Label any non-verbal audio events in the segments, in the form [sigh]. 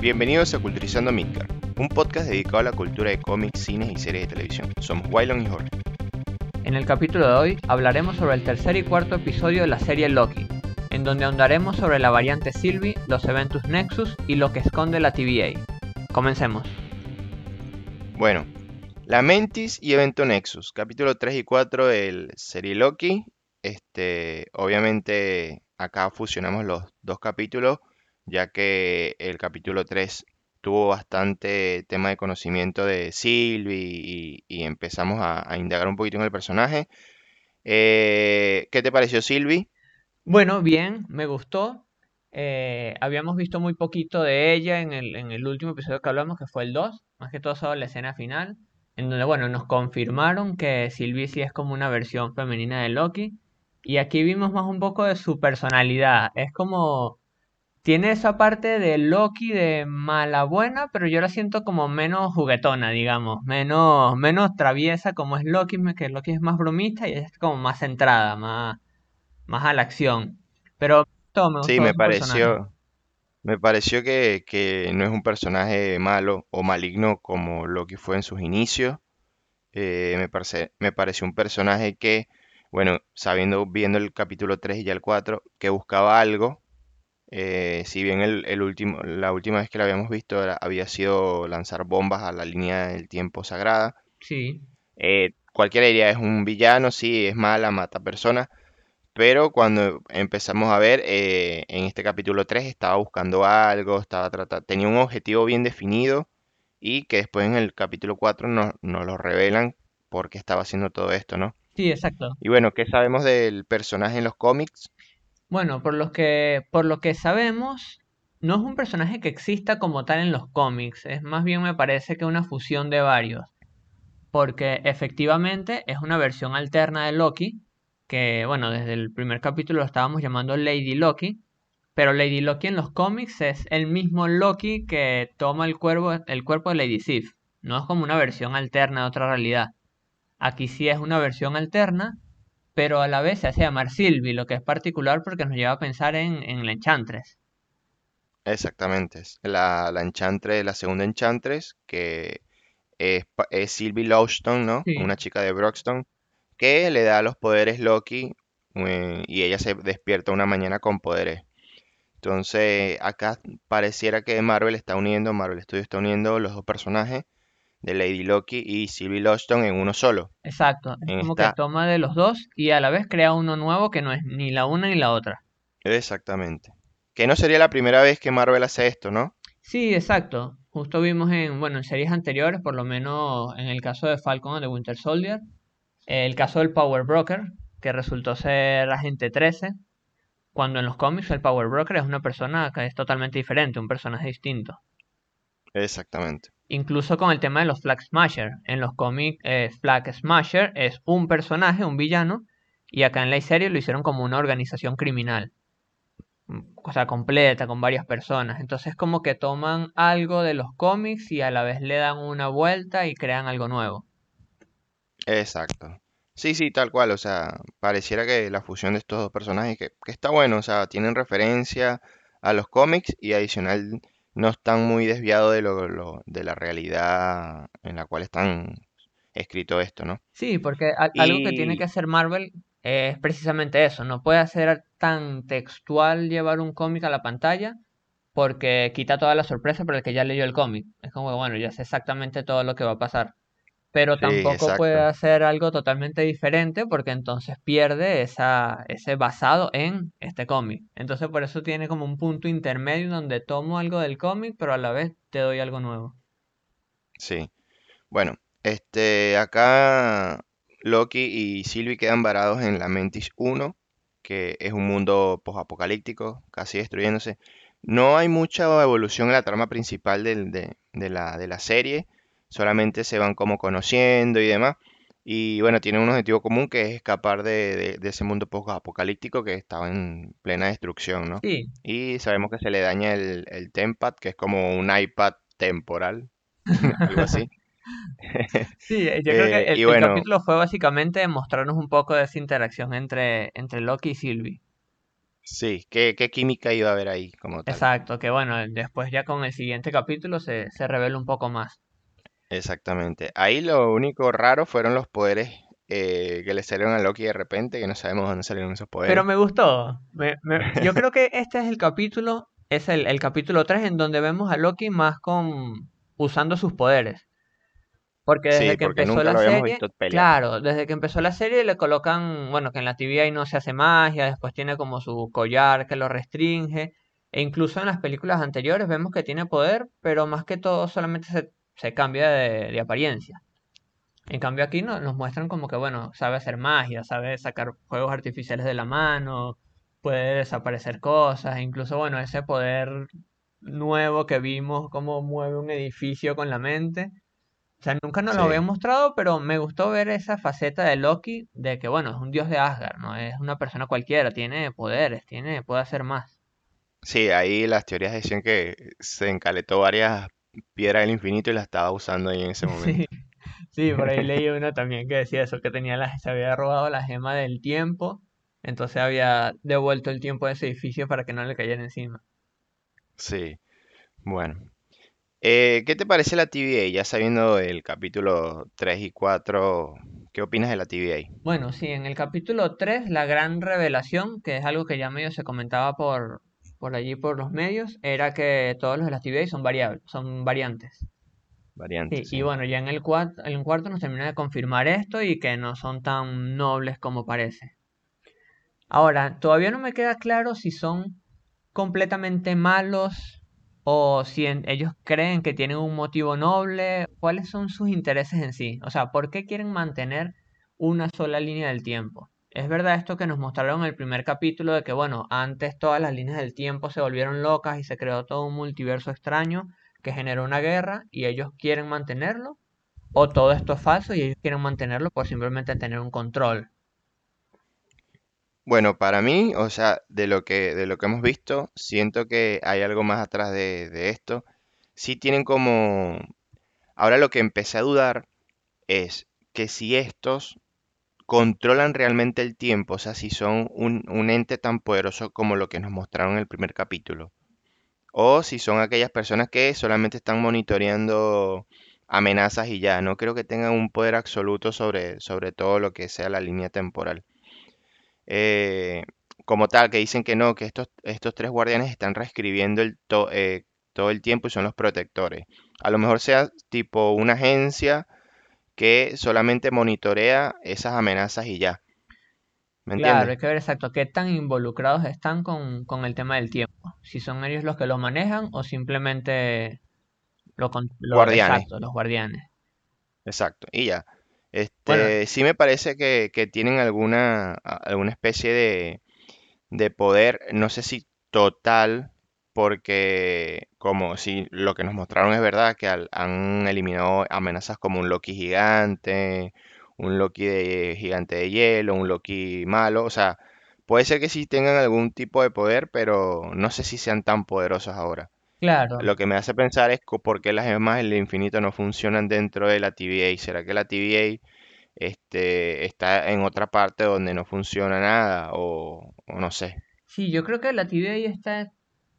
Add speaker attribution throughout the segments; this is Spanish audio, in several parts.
Speaker 1: Bienvenidos a Culturizando Midgar, un podcast dedicado a la cultura de cómics, cines y series de televisión. Somos Wylon y Jorge.
Speaker 2: En el capítulo de hoy hablaremos sobre el tercer y cuarto episodio de la serie Loki, en donde ahondaremos sobre la variante Sylvie, los eventos Nexus y lo que esconde la TVA. Comencemos.
Speaker 1: Bueno, la Mentis y Evento Nexus, capítulo 3 y 4 del serie Loki. Este, obviamente acá fusionamos los dos capítulos, ya que el capítulo 3 tuvo bastante tema de conocimiento de Sylvie y, empezamos a, indagar un poquito en el personaje. Eh, ¿qué te pareció Sylvie?
Speaker 2: Bueno, bien, me gustó. Eh, habíamos visto muy poquito de ella en el, último episodio que hablamos, que fue el 2, más que todo solo la escena final, en donde, bueno, nos confirmaron que Sylvie sí es como una versión femenina de Loki. Y aquí vimos más un poco de su personalidad. Es como tiene esa parte de Loki de mala buena, pero yo la siento como menos juguetona, digamos, menos, menos traviesa como es Loki, que Loki es más bromista y es como más centrada, más, más a la acción. Pero todo me
Speaker 1: Sí, me pareció, me pareció que, que no es un personaje malo o maligno como Loki fue en sus inicios. Eh, me parece, me pareció un personaje que, bueno, sabiendo, viendo el capítulo 3 y ya el 4, que buscaba algo eh, si bien el, último, la última vez que la habíamos visto había sido lanzar bombas a la línea del tiempo sagrada.
Speaker 2: Sí.
Speaker 1: Eh, cualquiera diría es un villano, sí, es mala, mata personas. Pero cuando empezamos a ver, eh, en este capítulo 3 estaba buscando algo, estaba tratando, tenía un objetivo bien definido y que después en el capítulo 4 nos, nos lo revelan porque estaba haciendo todo esto, ¿no?
Speaker 2: Sí, exacto.
Speaker 1: Y bueno, ¿qué sabemos del personaje en los cómics?
Speaker 2: Bueno, por lo que, por lo que sabemos, no es un personaje que exista como tal en los cómics, es más bien me parece que una fusión de varios, porque efectivamente es una versión alterna de Loki, que bueno, desde el primer capítulo lo estábamos llamando Lady Loki, pero Lady Loki en los cómics es el mismo Loki que toma el cuerpo, el cuerpo de Lady Sif, no es como una versión alterna de otra realidad. Aquí sí es una versión alterna pero a la vez se hace llamar Sylvie, lo que es particular porque nos lleva a pensar en, en la Enchantress.
Speaker 1: Exactamente, la, la Enchantress, la segunda Enchantress, que es, es Sylvie Lowstone, ¿no? Una chica de Broxton, que le da los poderes Loki eh, y ella se despierta una mañana con poderes. Entonces, acá pareciera que Marvel está uniendo, Marvel Studios está uniendo los dos personajes de Lady Loki y Sylvie Loston en uno solo.
Speaker 2: Exacto, es como que toma de los dos y a la vez crea uno nuevo que no es ni la una ni la otra.
Speaker 1: Exactamente. Que no sería la primera vez que Marvel hace esto, ¿no?
Speaker 2: Sí, exacto. Justo vimos en, bueno, en series anteriores, por lo menos en el caso de Falcon de Winter Soldier, el caso del Power Broker, que resultó ser Agente 13, cuando en los cómics el Power Broker es una persona que es totalmente diferente, un personaje distinto.
Speaker 1: Exactamente.
Speaker 2: Incluso con el tema de los Flag Smasher. En los cómics, eh, Flag Smasher es un personaje, un villano, y acá en la serie lo hicieron como una organización criminal. O sea, completa, con varias personas. Entonces como que toman algo de los cómics y a la vez le dan una vuelta y crean algo nuevo.
Speaker 1: Exacto. Sí, sí, tal cual. O sea, pareciera que la fusión de estos dos personajes, que, que está bueno, o sea, tienen referencia a los cómics y adicional no están muy desviados de, lo, de la realidad en la cual están escrito esto, ¿no?
Speaker 2: Sí, porque algo que tiene que hacer Marvel es precisamente eso, no puede hacer tan textual llevar un cómic a la pantalla porque quita toda la sorpresa para el que ya leyó el cómic. Es como, bueno, ya sé exactamente todo lo que va a pasar pero tampoco puede hacer algo totalmente diferente porque entonces pierde esa, ese basado en este cómic. Entonces por eso tiene como un punto intermedio donde tomo algo del cómic, pero a la vez te doy algo nuevo.
Speaker 1: Sí. Bueno, este acá Loki y Sylvie quedan varados en la Mentis 1, que es un mundo posapocalíptico, casi destruyéndose. No hay mucha evolución en la trama principal de, de, la, de la serie solamente se van como conociendo y demás. Y bueno, tienen un objetivo común que es escapar de, ese mundo post-apocalíptico que estaba en plena destrucción, ¿no?
Speaker 2: Sí.
Speaker 1: Y sabemos que se le daña el, el Tempad, que es como un iPad temporal, [laughs] algo así. [laughs]
Speaker 2: Sí, yo creo que eh, el, capítulo fue básicamente mostrarnos un poco de esa interacción entre, entre Loki y Sylvie.
Speaker 1: Sí, ¿qué, qué química iba a haber ahí como tal?
Speaker 2: Exacto, que bueno, después ya con el siguiente capítulo se, se revela un poco más.
Speaker 1: Exactamente. Ahí lo único raro fueron los poderes eh, que le salieron a Loki de repente, que no sabemos dónde salieron esos
Speaker 2: Pero
Speaker 1: poderes.
Speaker 2: me gustó. Me- me- [laughs] yo creo que este es el capítulo, es el, el capítulo 3 en donde vemos a Loki más con usando sus poderes. Porque
Speaker 1: Sí,
Speaker 2: desde que
Speaker 1: porque
Speaker 2: empezó la serie, claro, desde que empezó la serie le colocan, bueno, que en la TVA no se hace magia, después tiene como su collar que lo restringe, e incluso en las películas anteriores vemos que tiene poder, pero más que todo solamente se, se cambia de, de apariencia. En cambio aquí no- nos muestran como que, bueno, sabe hacer magia, sabe sacar fuegos artificiales de la mano, puede desaparecer cosas, e incluso, bueno, ese poder nuevo que vimos, cómo mueve un edificio con la mente. O sea, nunca nos lo habían
Speaker 1: Sí,
Speaker 2: mostrado, pero me gustó ver esa faceta de Loki de que, bueno, es un dios de Asgard, no es una persona cualquiera, tiene poderes, tiene, puede hacer más.
Speaker 1: sí, ahí las teorías decían que se encaletó varias piedras del infinito y las estaba usando ahí en ese [laughs]
Speaker 2: Sí,
Speaker 1: momento.
Speaker 2: sí, por ahí leí [laughs] una también que decía eso, que tenía la, se había robado la gema del tiempo, entonces había devuelto el tiempo de ese edificio para que no le cayera encima.
Speaker 1: Sí, bueno. Eh, ¿qué te parece la TVA? Ya sabiendo el capítulo 3 y 4, ¿qué opinas de la TVA?
Speaker 2: Bueno, sí, en el capítulo 3 la gran revelación, que es algo que ya medio se comentaba por, por allí por los medios, era que todos los de las TVA son variables, son variantes. Sí,
Speaker 1: Variante,
Speaker 2: y bueno, ya en el cuarto, en el cuarto nos termina de confirmar esto y que no son tan nobles como parece. Ahora, todavía no me queda claro si son completamente malos o si en- ellos creen que tienen un motivo noble, cuáles son sus intereses en sí. O sea, ¿por qué quieren mantener una sola línea del tiempo? Es verdad esto que nos mostraron en el primer capítulo de que, bueno, antes todas las líneas del tiempo se volvieron locas y se creó todo un multiverso extraño que generó una guerra y ellos quieren mantenerlo, o todo esto es falso y ellos quieren mantenerlo por simplemente tener un control.
Speaker 1: Bueno, para mí, o sea, de lo que, de lo que hemos visto, siento que hay algo más atrás de, de esto. Sí tienen como... Ahora lo que empecé a dudar es que si estos controlan realmente el tiempo, o sea, si son un, ente tan poderoso como lo que nos mostraron en el primer capítulo, o si son aquellas personas que solamente están monitoreando amenazas y ya, no creo que tengan un poder absoluto sobre, sobre todo lo que sea la línea temporal. Eh, como tal, que dicen que no, que estos, estos tres guardianes están reescribiendo eh, todo el tiempo y son los protectores. A lo mejor sea tipo una agencia que solamente monitorea esas amenazas y ya. ¿Me
Speaker 2: Claro, hay que ver exacto qué tan involucrados están con, con el tema del tiempo. Si son ellos los que lo manejan o simplemente lo, lo
Speaker 1: Guardianes,
Speaker 2: exacto, los guardianes.
Speaker 1: exacto. Y ya.
Speaker 2: Bueno,
Speaker 1: Este, sí me parece que, que tienen alguna, alguna especie de, de poder, no sé si total, porque como si lo que nos mostraron es verdad, que al- han eliminado amenazas como un Loki gigante, un Loki de gigante de hielo, un Loki malo, o sea, puede ser que sí tengan algún tipo de poder, pero no sé si sean tan poderosos ahora.
Speaker 2: claro.
Speaker 1: Lo que me hace pensar es co- por qué las gemas del infinito no funcionan dentro de la TVA. ¿Será que la TVA este, está en otra parte donde no funciona nada? O, o no sé.
Speaker 2: Sí, yo creo que la TVA está,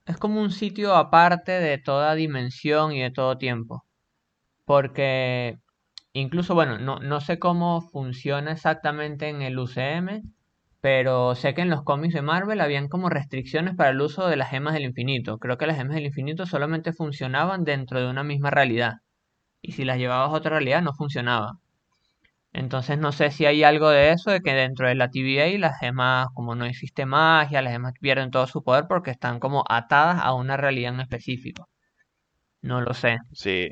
Speaker 2: es como un sitio aparte de toda dimensión y de todo tiempo. Porque incluso, bueno, no, no sé cómo funciona exactamente en el UCM, pero sé que en los cómics de Marvel habían como restricciones para el uso de las gemas del infinito. Creo que las gemas del infinito solamente funcionaban dentro de una misma realidad. Y si las llevabas a otra realidad no funcionaba. Entonces no sé si hay algo de eso, de que dentro de la TVA las gemas, como no existe magia, las gemas pierden todo su poder porque están como atadas a una realidad en específico. No lo sé.
Speaker 1: Sí.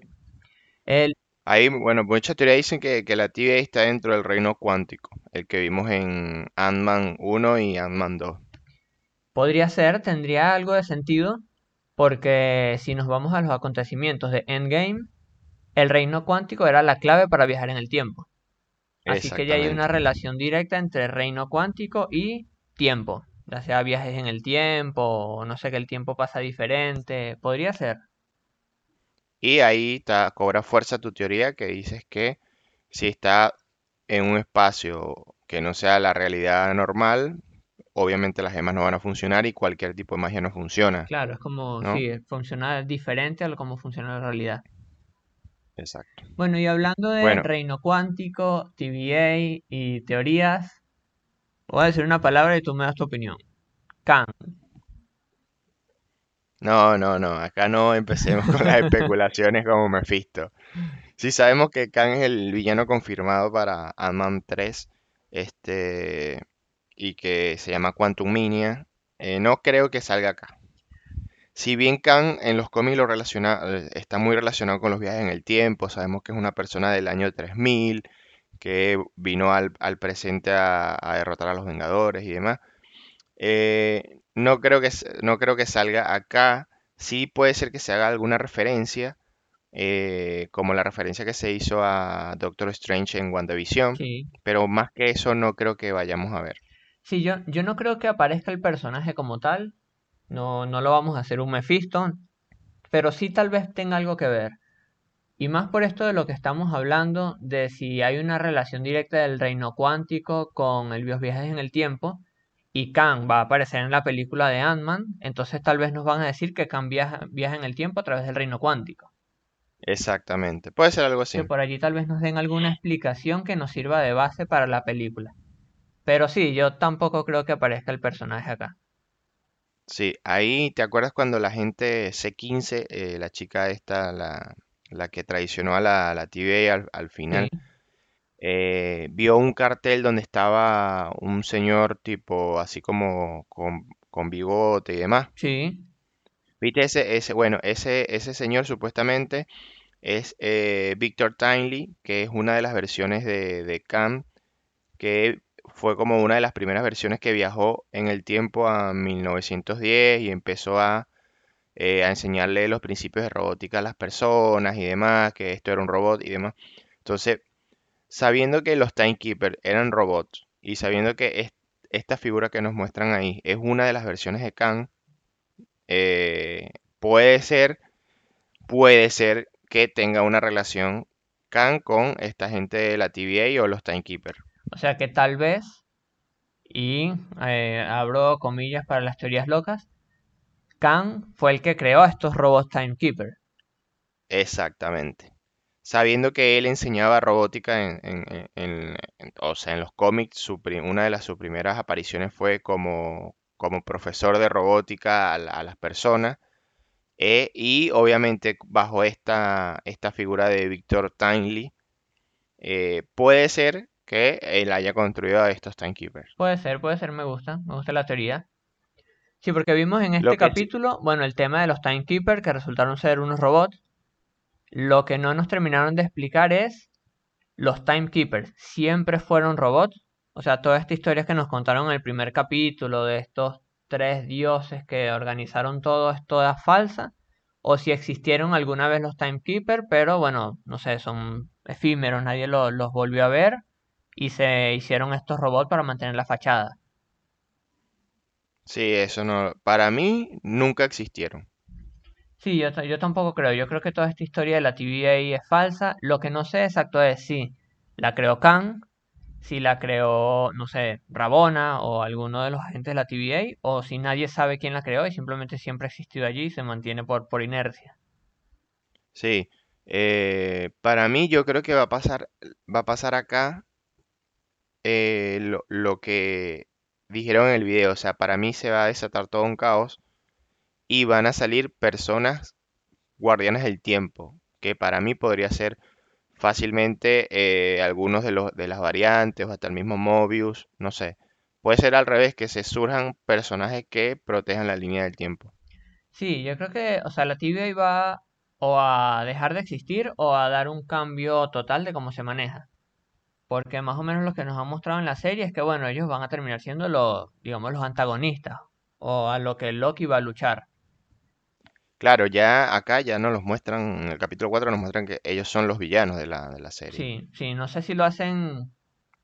Speaker 2: El,
Speaker 1: Ahí, bueno, muchas teorías dicen que, que la TVA está dentro del reino cuántico, el que vimos en Ant-Man 1 y Ant-Man 2.
Speaker 2: podría ser, tendría algo de sentido, porque si nos vamos a los acontecimientos de Endgame, el reino cuántico era la clave para viajar en el tiempo. Así que ya hay una relación directa entre reino cuántico y tiempo, ya sea viajes en el tiempo, o no sé que el tiempo pasa diferente, podría ser.
Speaker 1: Y ahí está, cobra fuerza tu teoría que dices que si está en un espacio que no sea la realidad normal, obviamente las gemas no van a funcionar y cualquier tipo de magia no funciona,
Speaker 2: Claro, es como,
Speaker 1: ¿no?
Speaker 2: sí, funciona diferente a lo como funciona en la realidad.
Speaker 1: Exacto.
Speaker 2: Bueno, y hablando de
Speaker 1: Bueno,
Speaker 2: reino cuántico, TVA y teorías, voy a decir una palabra y tú me das tu opinión. Khan.
Speaker 1: no, no, no, acá no empecemos con las especulaciones como Mephisto. Sí sabemos que Kang es el villano confirmado para Ant-Man 3, este, y que se llama Quantum Mania. Eh, no creo que salga acá. Si bien Kang en los cómics lo relaciona, eh, está muy relacionado con los viajes en el tiempo, sabemos que es una persona del año 3000, que vino al, al presente a, a derrotar a los Vengadores y demás. Eh, no creo que, no creo que salga acá. Sí puede ser que se haga alguna referencia, eh, como la referencia que se hizo a Doctor Strange en WandaVision,
Speaker 2: Sí.
Speaker 1: pero más que eso no creo que vayamos a ver.
Speaker 2: Sí, yo, yo no creo que aparezca el personaje como tal. No, no lo vamos a hacer un Mephisto, pero sí tal vez tenga algo que ver. Y más por esto de lo que estamos hablando, de si hay una relación directa del reino cuántico con el los viajes en el tiempo, y Kang va a aparecer en la película de Ant-Man, entonces tal vez nos van a decir que Kang viaja, viaja en el tiempo a través del reino cuántico.
Speaker 1: Exactamente. Puede ser algo
Speaker 2: Que
Speaker 1: así.
Speaker 2: por allí tal vez nos den alguna explicación que nos sirva de base para la película. Pero sí, yo tampoco creo que aparezca el personaje acá.
Speaker 1: Sí, ahí te acuerdas cuando la gente C15, eh, la chica esta, la, la que traicionó a la, la TVA al, al
Speaker 2: Sí,
Speaker 1: final, eh, vio un cartel donde estaba un señor tipo así como con, con bigote y demás.
Speaker 2: sí,
Speaker 1: ¿Viste ese, ese, bueno, ese, ese señor supuestamente es eh, Victor Tingley, que es una de las versiones de, de Khan, que fue como una de las primeras versiones que viajó en el tiempo a 1910 y empezó a, eh, a enseñarle los principios de robótica a las personas y demás, que esto era un robot y demás. Entonces, sabiendo que los Timekeepers eran robots y sabiendo que es- esta figura que nos muestran ahí es una de las versiones de Khan, eh, puede ser, puede ser que tenga una relación Khan con esta gente de la TVA o los Timekeepers.
Speaker 2: O sea que tal vez, y eh, abro comillas para las teorías locas, Kang fue el que creó a estos robots Timekeeper.
Speaker 1: Exactamente. Sabiendo que él enseñaba robótica en, o sea, en los cómics, su una de las sus primeras apariciones fue como, como profesor de robótica a, la- a las personas. eh, y obviamente bajo esta, esta figura de Victor Tingley, eh, puede ser que él haya construido a estos Timekeepers.
Speaker 2: Puede ser, puede ser, me gusta, me gusta la teoría. Sí, porque vimos en este
Speaker 1: sí-
Speaker 2: capítulo, bueno, el tema de los Timekeeper que resultaron ser unos robots. Lo que no nos terminaron de explicar es los Timekeepers siempre fueron robots. O sea, toda esta historia que nos contaron en el primer capítulo de estos tres dioses que organizaron todo es toda falsa. O si existieron alguna vez los Timekeepers, pero bueno, no sé, son efímeros, nadie lo- los volvió a ver y se hicieron estos robots para mantener la fachada.
Speaker 1: Sí, eso no, para mí nunca existieron.
Speaker 2: Sí, yo, yo tampoco creo. Yo creo que toda esta historia de la TVA es falsa. Lo que no sé exacto es si la creó Khan, si la creó, no sé, Rabona o alguno de los agentes de la TVA, o si nadie sabe quién la creó y simplemente siempre ha existido allí y se mantiene por, por inercia.
Speaker 1: Sí, eh, para mí yo creo que va a pasar, va a pasar acá eh, lo, lo que dijeron en el video. O sea, para mí se va a desatar todo un caos y van a salir personas guardianes del tiempo, que para mí podría ser fácilmente eh, algunos de los de las variantes o hasta el mismo Mobius, no sé. Puede ser al revés, que se surjan personajes que protejan la línea del tiempo.
Speaker 2: Sí, yo creo que, o sea, la TVA va o a dejar de existir o a dar un cambio total de cómo se maneja. Porque más o menos lo que nos han mostrado en la serie es que, bueno, ellos van a terminar siendo los, digamos, los antagonistas o a lo que Loki va a luchar.
Speaker 1: Claro, ya acá ya nos los muestran, en el capítulo 4 nos muestran que ellos son los villanos de la, de la serie.
Speaker 2: Sí, sí, no sé si lo hacen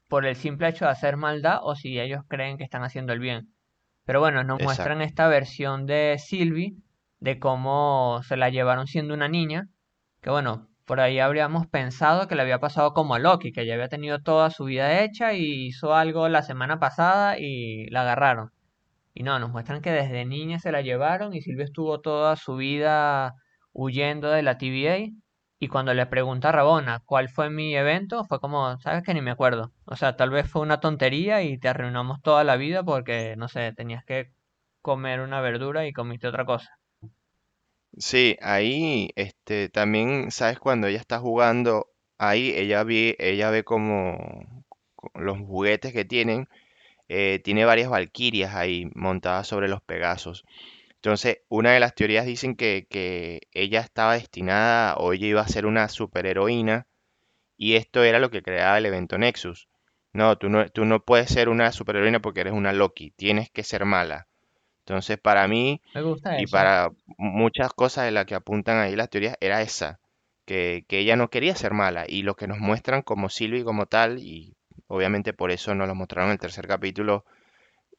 Speaker 2: por el simple hecho de hacer maldad o si ellos creen que están haciendo el bien. Pero bueno, nos muestran esta versión de Sylvie, de cómo se la llevaron siendo una niña, que bueno, por ahí habríamos pensado que le había pasado como a Loki, que ya había tenido toda su vida hecha y hizo algo la semana pasada y la agarraron. Y no, nos muestran que desde niña se la llevaron y Silvia estuvo toda su vida huyendo de la TVA. Y cuando le pregunta a Rabona cuál fue mi evento, fue como, sabes que ni me acuerdo. O sea, tal vez fue una tontería y te arruinamos toda la vida porque, no sé, tenías que comer una verdura y comiste otra cosa.
Speaker 1: Sí, ahí, este, también, ¿sabes? Cuando ella está jugando, ahí ella ve, ella ve como co- los juguetes que tienen, eh, tiene varias valquirias ahí montadas sobre los Pegasos. Entonces, una de las teorías dicen que, que ella estaba destinada o ella iba a ser una superheroína y esto era lo que creaba el evento Nexus. No, tú no, tú no puedes ser una superheroína porque eres una Loki, tienes que ser mala. Entonces, para mí
Speaker 2: Me gusta
Speaker 1: y
Speaker 2: eso.
Speaker 1: para muchas cosas de las que apuntan ahí las teorías era esa, que, que ella no quería ser mala y lo que nos muestran como Sylvie como tal y obviamente por eso nos lo mostraron en el tercer capítulo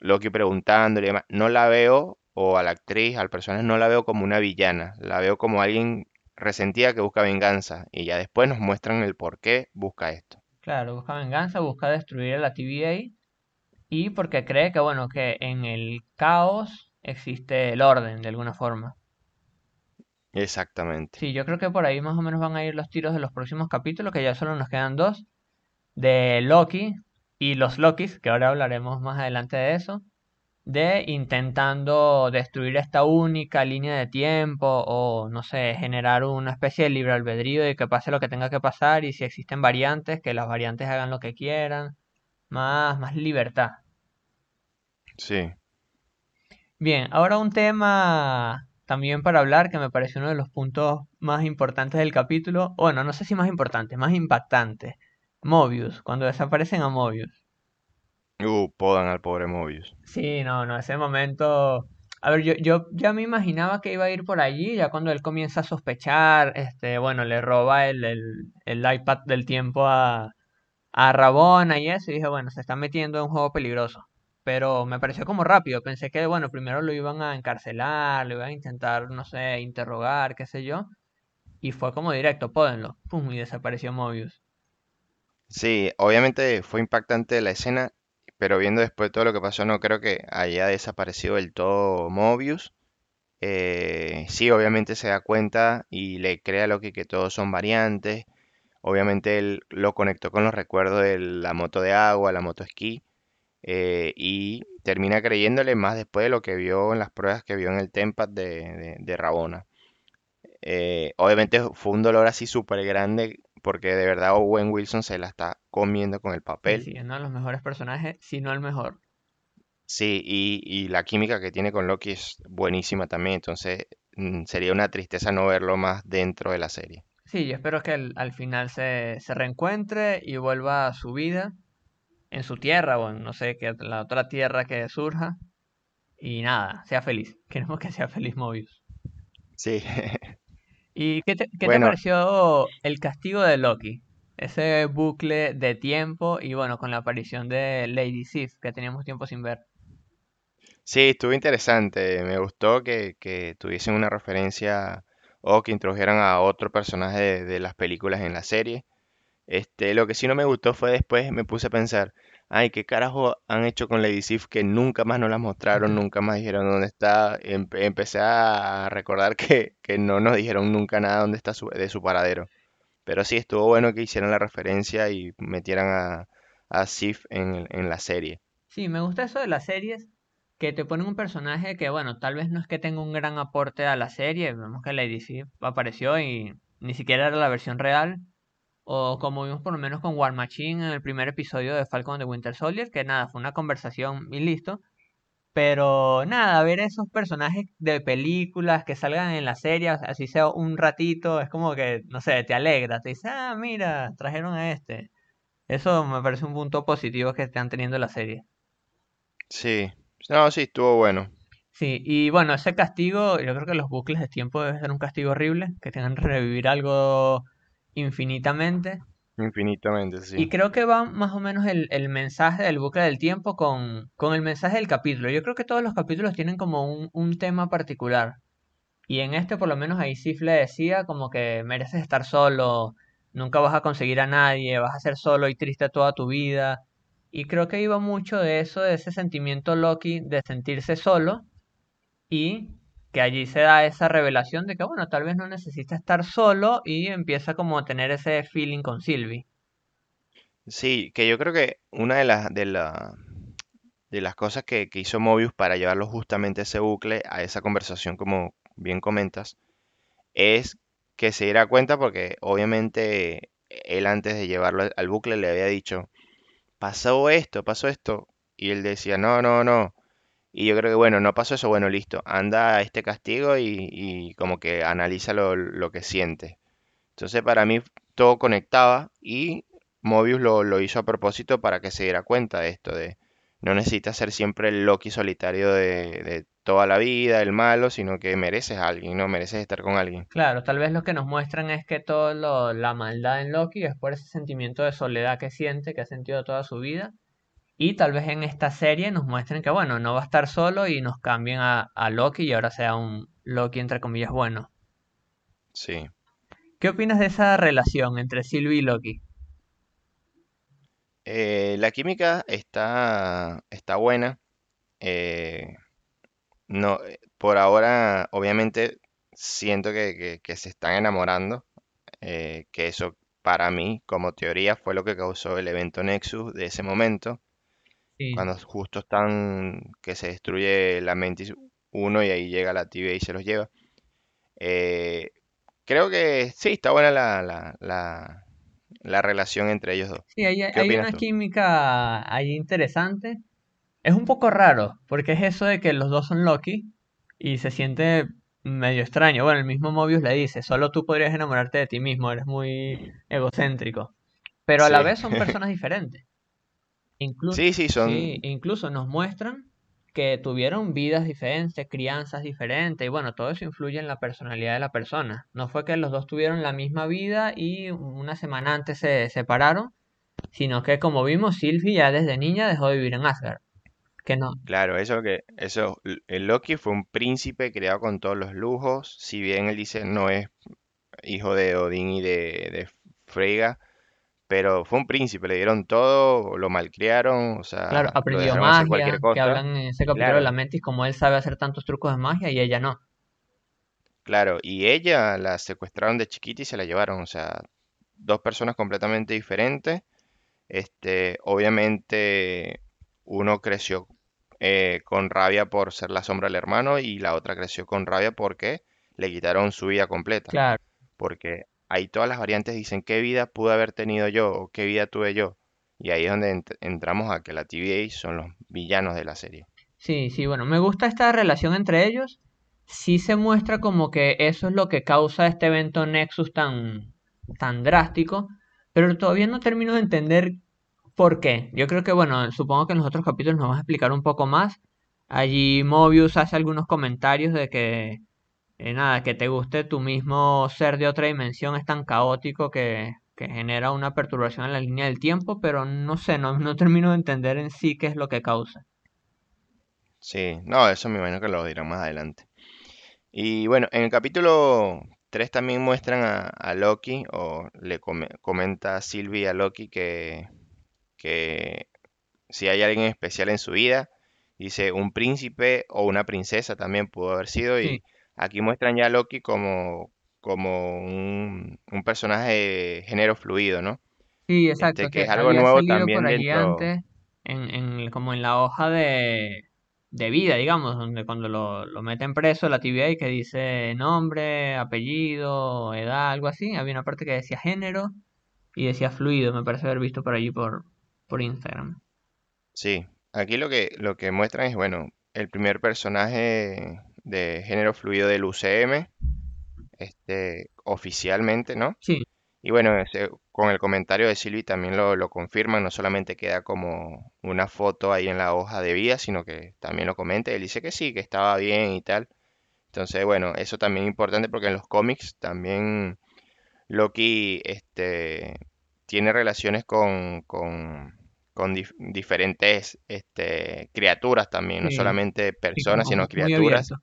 Speaker 1: Loki preguntándole y demás. No la veo, o a la actriz, al personaje, no la veo como una villana, la veo como alguien resentida que busca venganza. Y ya después nos muestran el por qué busca esto.
Speaker 2: Claro, busca venganza, busca destruir a la TVA y porque cree que, bueno, que en el caos existe el orden de alguna forma.
Speaker 1: Exactamente.
Speaker 2: Sí, yo creo que por ahí más o menos van a ir los tiros de los próximos capítulos, que ya solo nos quedan dos, de Loki y los Lokis, que ahora hablaremos más adelante de eso, de intentando destruir esta única línea de tiempo o, no sé, generar una especie de libre albedrío de que pase lo que tenga que pasar y si existen variantes, que las variantes hagan lo que quieran, más, más libertad.
Speaker 1: Sí.
Speaker 2: Bien, ahora un tema también para hablar que me parece uno de los puntos más importantes del capítulo. Bueno, no sé si más importante, más impactante. Mobius, cuando desaparecen a Mobius.
Speaker 1: Uh, podan al pobre Mobius.
Speaker 2: Sí, no, no, ese momento. A ver, yo, yo ya me imaginaba que iba a ir por allí, ya cuando él comienza a sospechar, este, bueno, le roba el, el, el iPad del tiempo a, a Rabona y eso, y dije, bueno, se está metiendo en un juego peligroso. Pero me pareció como rápido, pensé que, bueno, primero lo iban a encarcelar, lo iban a intentar, no sé, interrogar, qué sé yo, y fue como directo, pódenlo, pum, y desapareció Mobius.
Speaker 1: Sí, obviamente fue impactante la escena, pero viendo después todo lo que pasó, no creo que haya desaparecido del todo Mobius. Eh, sí, obviamente se da cuenta y le crea Loki que todos son variantes. Obviamente él lo conectó con los recuerdos de la moto de agua, la moto esquí, eh, y termina creyéndole más después de lo que vio en las pruebas que vio en el Tempat de, de, de Rabona. Eh, obviamente fue un dolor así súper grande porque de verdad Owen Wilson se la está comiendo con el papel.
Speaker 2: sí, uno de los mejores personajes, si no el mejor.
Speaker 1: Sí, y, y la química que tiene con Loki es buenísima también, entonces mm, sería una tristeza no verlo más dentro de la serie.
Speaker 2: Sí, yo espero que al, al final se, se reencuentre y vuelva a su vida en su tierra o en no sé qué la otra tierra que surja y nada, sea feliz. [laughs] Queremos que sea feliz Mobius.
Speaker 1: Sí,
Speaker 2: ¿Y qué te, qué te pareció el castigo de Loki? Ese bucle de tiempo y bueno, con la aparición de Lady Sif, que teníamos tiempo sin ver.
Speaker 1: sí, estuvo interesante, me gustó que, que tuviesen una referencia o que introdujeran a otro personaje de, de las películas en la serie. Este, lo que sí no me gustó fue después me puse a pensar, ay, ¿qué carajo han hecho con Lady Sif que nunca más nos las mostraron, nunca más dijeron dónde está? Empe- empecé a recordar que, que no nos dijeron nunca nada dónde está su- de su paradero. Pero sí, estuvo bueno que hicieran la referencia y metieran a, a Sif en, en la serie.
Speaker 2: Sí, me gusta eso de las series, que te ponen un personaje que bueno, tal vez no es que tenga un gran aporte a la serie, vemos que Lady Sif apareció y ni siquiera era la versión real O como vimos por lo menos con War Machine en el primer episodio de Falcon the Winter Soldier, que nada, fue una conversación y listo. Pero nada, ver esos personajes de películas que salgan en la serie, así sea un ratito, es como que, no sé, te alegra, te dice, ah, mira, trajeron a este. Eso me parece un punto positivo que están teniendo la serie.
Speaker 1: Sí, no, sí, estuvo bueno,
Speaker 2: Sí, y bueno, ese castigo, yo creo que los bucles de tiempo debe ser un castigo horrible, que tengan que revivir algo infinitamente.
Speaker 1: infinitamente,
Speaker 2: Y
Speaker 1: sí.
Speaker 2: creo que va más o menos el, el mensaje del bucle del tiempo con, con el mensaje del capítulo. Yo creo que todos los capítulos tienen como un, un tema particular. Y en este por lo menos ahí Sif le decía como que mereces estar solo, nunca vas a conseguir a nadie, vas a ser solo y triste toda tu vida. Y creo que iba mucho de eso, de ese sentimiento Loki de sentirse solo y que allí se da esa revelación de que, bueno, tal vez no necesita estar solo y empieza como a tener ese feeling con Sylvie.
Speaker 1: Sí, que yo creo que una de las, de la- de las cosas que, que hizo Mobius para llevarlo justamente a ese bucle, a esa conversación, como bien comentas, es que se diera cuenta porque obviamente él antes de llevarlo al bucle le había dicho, pasó esto, pasó esto, y él decía, no, no, no. Y yo creo que bueno, no pasó eso, bueno, listo, anda a este castigo y, como que analiza lo, que siente. Entonces para mí todo conectaba y Mobius lo, lo hizo a propósito para que se diera cuenta de esto, de no necesitas ser siempre el Loki solitario de toda la vida, el malo, sino que mereces a alguien, ¿no? Mereces estar con alguien.
Speaker 2: Claro, tal vez lo que nos muestran es que toda la maldad en Loki es por ese sentimiento de soledad que siente, que ha sentido toda su vida. Y tal vez en esta serie nos muestren que, bueno, no va a estar solo y nos cambien a, a Loki y ahora sea un Loki entre comillas bueno.
Speaker 1: Sí.
Speaker 2: ¿Qué opinas de esa relación entre Sylvie y Loki?
Speaker 1: Eh, la química está, está buena. eh, no, eh, por ahora, obviamente, siento que, que- que se están enamorando. eh, que eso, para mí, como teoría, fue lo que causó el evento Nexus de ese momento.
Speaker 2: Sí,
Speaker 1: Cuando justo están, que se destruye la Mantis uno y ahí llega la TVA y se los lleva. Eh, creo que sí, está buena la, la, la, la relación entre ellos dos.
Speaker 2: sí, hay,
Speaker 1: ¿Qué
Speaker 2: hay
Speaker 1: opinas
Speaker 2: una
Speaker 1: tú?
Speaker 2: química ahí interesante. Es un poco raro, porque es eso de que los dos son Loki y se siente medio extraño. Bueno, el mismo Mobius le dice, solo tú podrías enamorarte de ti mismo, eres muy egocéntrico. Pero a la vez son [laughs] personas diferentes. Incluso,
Speaker 1: sí, sí,
Speaker 2: sí,
Speaker 1: son,
Speaker 2: incluso nos muestran que tuvieron vidas diferentes, crianzas diferentes, y bueno, todo eso influye en la personalidad de la persona. No fue que los dos tuvieron la misma vida y una semana antes se separaron, sino que como vimos, Sylvie ya desde niña dejó de vivir en Asgard. Que no,
Speaker 1: claro, eso que, eso, el Loki fue un príncipe criado con todos los lujos, si bien él dice no es hijo de Odín y de, de pero fue un príncipe, le dieron todo, lo malcriaron, o
Speaker 2: claro,
Speaker 1: sea, lo
Speaker 2: aprendió magia, que hablan en ese capítulo de la
Speaker 1: Claro,
Speaker 2: Mentis como él sabe hacer tantos trucos de magia y ella no.
Speaker 1: claro, y ella la secuestraron de chiquita y se la llevaron, o sea, dos personas completamente diferentes. Este, obviamente uno creció eh, con rabia por ser la sombra del hermano y la otra creció con rabia porque le quitaron su vida completa.
Speaker 2: Claro.
Speaker 1: Porque ahí todas las variantes dicen qué vida pude haber tenido yo o qué vida tuve yo. Y ahí es donde ent- entramos a que la TVA son los villanos de la serie.
Speaker 2: Sí, sí, bueno, me gusta esta relación entre ellos. Sí se muestra como que eso es lo que causa este evento Nexus tan, tan drástico, pero todavía no termino de entender por qué. Yo creo que, bueno, supongo que en los otros capítulos nos vas a explicar un poco más. Allí Mobius hace algunos comentarios de que, eh, nada, que te guste tu mismo ser de otra dimensión es tan caótico que, que genera una perturbación en la línea del tiempo, pero no sé, no, no termino de entender en sí qué es lo que causa.
Speaker 1: Sí, no, eso me imagino que lo dirán más adelante. Y bueno, en el capítulo 3 también muestran a, Loki, o le come- comenta Sylvie a Loki que, que si hay alguien especial en su vida, dice un príncipe o una princesa también pudo haber sido,
Speaker 2: Sí.
Speaker 1: y aquí muestran ya a Loki como, como un, un personaje de género fluido, ¿no?
Speaker 2: Sí,
Speaker 1: Este,
Speaker 2: exacto,
Speaker 1: que
Speaker 2: que
Speaker 1: es algo nuevo
Speaker 2: por
Speaker 1: también
Speaker 2: allí
Speaker 1: dentro,
Speaker 2: antes, en, en, como en la hoja de, de vida, digamos, donde cuando lo, lo meten preso la TVA que dice nombre, apellido, edad, algo así, había una parte que decía género y decía fluido, me parece haber visto por allí por, por Instagram.
Speaker 1: sí, aquí lo que, lo que muestran es, bueno, el primer personaje de género fluido del UCM, este, oficialmente, ¿no?
Speaker 2: Sí,
Speaker 1: Y bueno, ese- con el comentario de Silvi también lo, lo confirman, no solamente queda como una foto ahí en la hoja de vida, sino que también lo comenta, él dice que sí, que estaba bien y tal. Entonces, bueno, eso también es importante porque en los cómics también Loki este, tiene relaciones con, con, con dif- diferentes este, criaturas también, no
Speaker 2: sí,
Speaker 1: solamente personas, sino criaturas.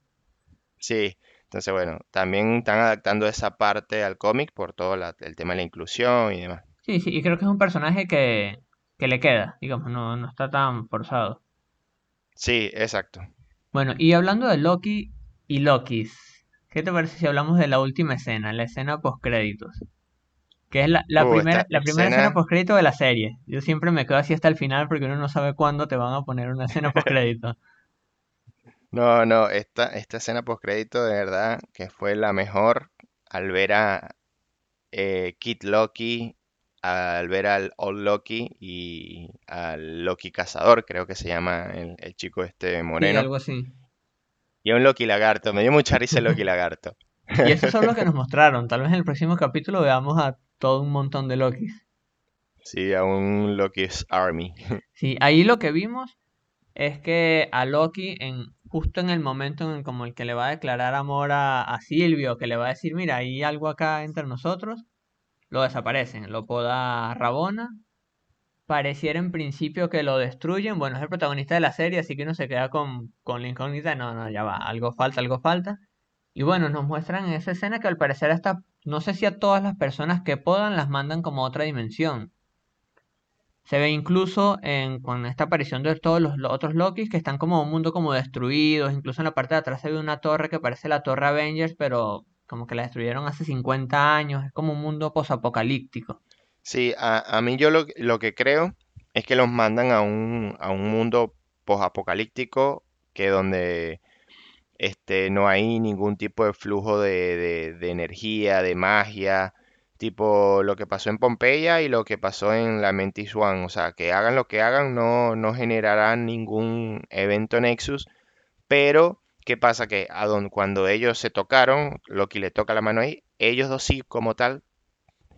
Speaker 1: Sí, entonces bueno, también están adaptando esa parte al cómic por todo la- el tema de la inclusión y demás.
Speaker 2: Sí, sí, y creo que es un personaje que, que le queda, digamos, no, no está tan forzado.
Speaker 1: Sí, exacto.
Speaker 2: Bueno, y hablando de Loki y Lokis, ¿qué te parece si hablamos de la última escena, la escena post créditos? Que es la, la
Speaker 1: Uh,
Speaker 2: primera, la primera escena
Speaker 1: escena,
Speaker 2: post crédito de la serie. Yo siempre me quedo así hasta el final porque uno no sabe cuándo te van a poner una escena [laughs] post crédito.
Speaker 1: no, no, esta, esta escena postcrédito de verdad que fue la mejor al ver a eh, Kid Loki, al ver al Old Loki y al Loki Cazador, creo que se llama el, el chico este
Speaker 2: Sí,
Speaker 1: moreno,
Speaker 2: algo así.
Speaker 1: y a un Loki Lagarto, me dio mucha risa el Loki [laughs] Lagarto.
Speaker 2: Y eso son los que nos mostraron. Tal vez en el próximo capítulo veamos a todo un montón de Lokis.
Speaker 1: Sí, a un Loki's Army. [laughs]
Speaker 2: Sí, ahí lo que vimos es que a Loki, en, justo en el momento en el, como el que le va a declarar amor a, a Silvio, que le va a decir, mira, hay algo acá entre nosotros, lo desaparecen, lo poda Rabona. Pareciera en principio que lo destruyen. Bueno, es el protagonista de la serie, así que uno se queda con, con la incógnita. No, no, ya va, algo falta, algo falta. Y bueno, nos muestran en esa escena que al parecer hasta, no sé si a todas las personas que podan las mandan como a otra dimensión. Se ve incluso en, con esta aparición de todos los, lo- otros Lokis que están como un mundo como destruidos. Incluso en la parte de atrás se ve una torre que parece la torre Avengers, pero como que la destruyeron hace 50 años. Es como un mundo posapocalíptico.
Speaker 1: Sí, a, a mí yo lo, lo que creo es que los mandan a un, a un mundo posapocalíptico que donde este, no hay ningún tipo de flujo de, de- de energía, de magia, tipo lo que pasó en Pompeya y lo que pasó en la Mentis One. O sea, que hagan lo que hagan, no, no generarán ningún evento Nexus, pero ¿qué pasa? Que a don- cuando ellos se tocaron, Loki le toca la mano ahí, ellos dos sí como tal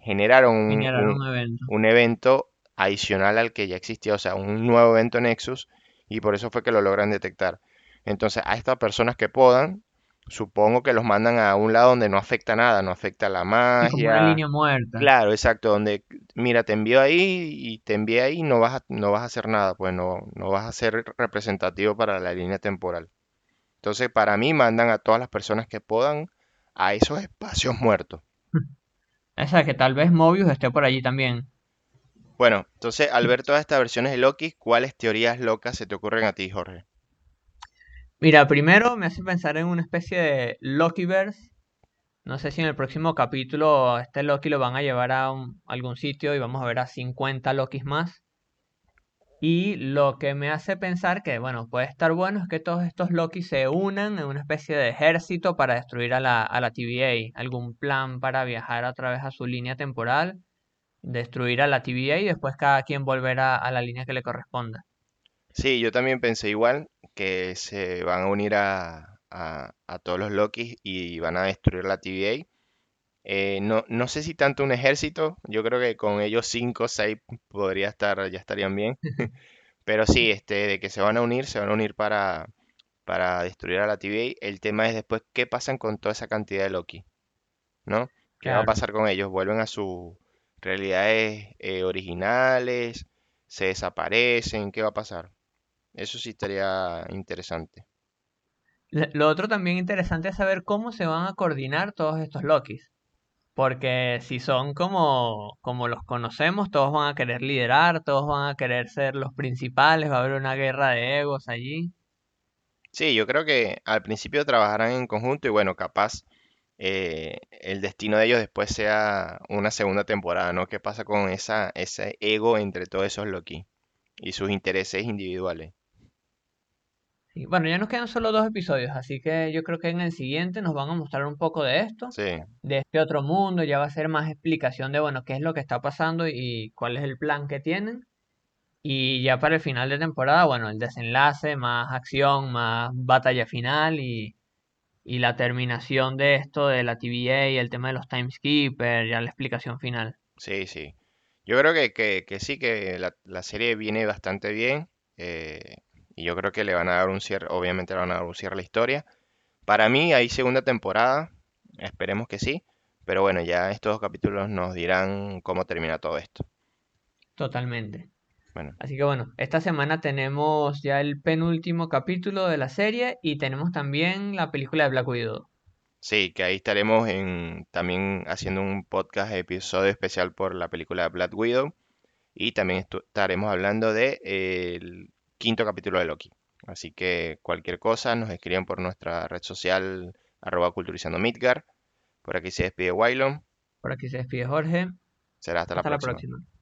Speaker 1: generaron un,
Speaker 2: Generaron
Speaker 1: un-
Speaker 2: un evento.
Speaker 1: un evento adicional al que ya existía, o sea, un nuevo evento Nexus, y por eso fue que lo logran detectar. Entonces, a estas personas que podan, supongo que los mandan a un lado donde no afecta nada, no afecta la
Speaker 2: Sí, como una
Speaker 1: magia.
Speaker 2: línea muerta.
Speaker 1: Claro, exacto, donde, mira, te envío ahí y te envié ahí, no vas a, no vas a hacer nada, pues no, no vas a ser representativo para la línea temporal. Entonces, para mí, mandan a todas las personas que podan a esos espacios muertos. [laughs]
Speaker 2: Esa que tal vez Mobius esté por allí también.
Speaker 1: Bueno, entonces, al ver todas estas versiones de Loki, ¿cuáles teorías locas se te ocurren a ti, Jorge?
Speaker 2: Mira, primero me hace pensar en una especie de Lokiverse. No sé si en el próximo capítulo este Loki lo van a llevar a algún sitio y vamos a ver a 50 Lokis más. Y lo que me hace pensar que, bueno, puede estar bueno es que todos estos Loki se unan en una especie de ejército para destruir a la, a TVA. Algún plan para viajar otra vez a su línea temporal, destruir a la TVA y después cada quien volver a la línea que le corresponda.
Speaker 1: Sí, yo también pensé igual que se van a unir a, a- a todos los Lokis y van a destruir la TVA. Eh, no, no sé si tanto un ejército, yo creo que con ellos 5 o 6 podría estar, ya estarían bien. [laughs] [laughs] Pero sí, este, de que se van a unir, se van a unir para, para destruir a la TVA. El tema es después qué pasan con toda esa cantidad de Loki, ¿no? ¿Qué va a pasar con ellos? ¿Vuelven a sus realidades eh, originales? ¿Se desaparecen? ¿Qué va a pasar? Eso sí estaría interesante.
Speaker 2: Lo otro también interesante es saber cómo se van a coordinar todos estos Lokis. Porque si son como, como los conocemos, todos van a querer liderar, todos van a querer ser los principales, va a haber una guerra de egos allí.
Speaker 1: Sí, yo creo que al principio trabajarán en conjunto y bueno, capaz eh, el destino de ellos después sea una segunda temporada, ¿no? ¿Qué pasa con esa, ese ego entre todos esos Loki y sus intereses individuales?
Speaker 2: Y bueno, ya nos quedan solo dos episodios, así que yo creo que en el siguiente nos van a mostrar un poco de esto,
Speaker 1: Sí,
Speaker 2: de este otro mundo, ya va a ser más explicación de, bueno, qué es lo que está pasando y cuál es el plan que tienen. Y ya para el final de temporada, bueno, el desenlace, más acción, más batalla final y, y la terminación de esto de la TVA y el tema de los timekeepers, ya la explicación final.
Speaker 1: sí, sí. Yo creo que, que, que sí, que la, la serie viene bastante bien eh, y yo creo que le van a dar un cierre, obviamente le van a dar un cierre a la historia. Para mí hay segunda temporada, esperemos que sí, pero bueno, ya estos dos capítulos nos dirán cómo termina todo esto.
Speaker 2: Totalmente.
Speaker 1: Bueno,
Speaker 2: Así que bueno, esta semana tenemos ya el penúltimo capítulo de la serie y tenemos también la película de Black Widow.
Speaker 1: sí, que ahí estaremos en, también haciendo un podcast, episodio especial por la película Black Widow. Y también estaremos hablando de, eh, el quinto capítulo de Loki. Así que cualquier cosa nos escriben por nuestra red social arroba culturizando Midgar. Por aquí se despide Wylon.
Speaker 2: Por aquí se despide Jorge.
Speaker 1: Será hasta la
Speaker 2: Hasta la
Speaker 1: próxima.
Speaker 2: próxima.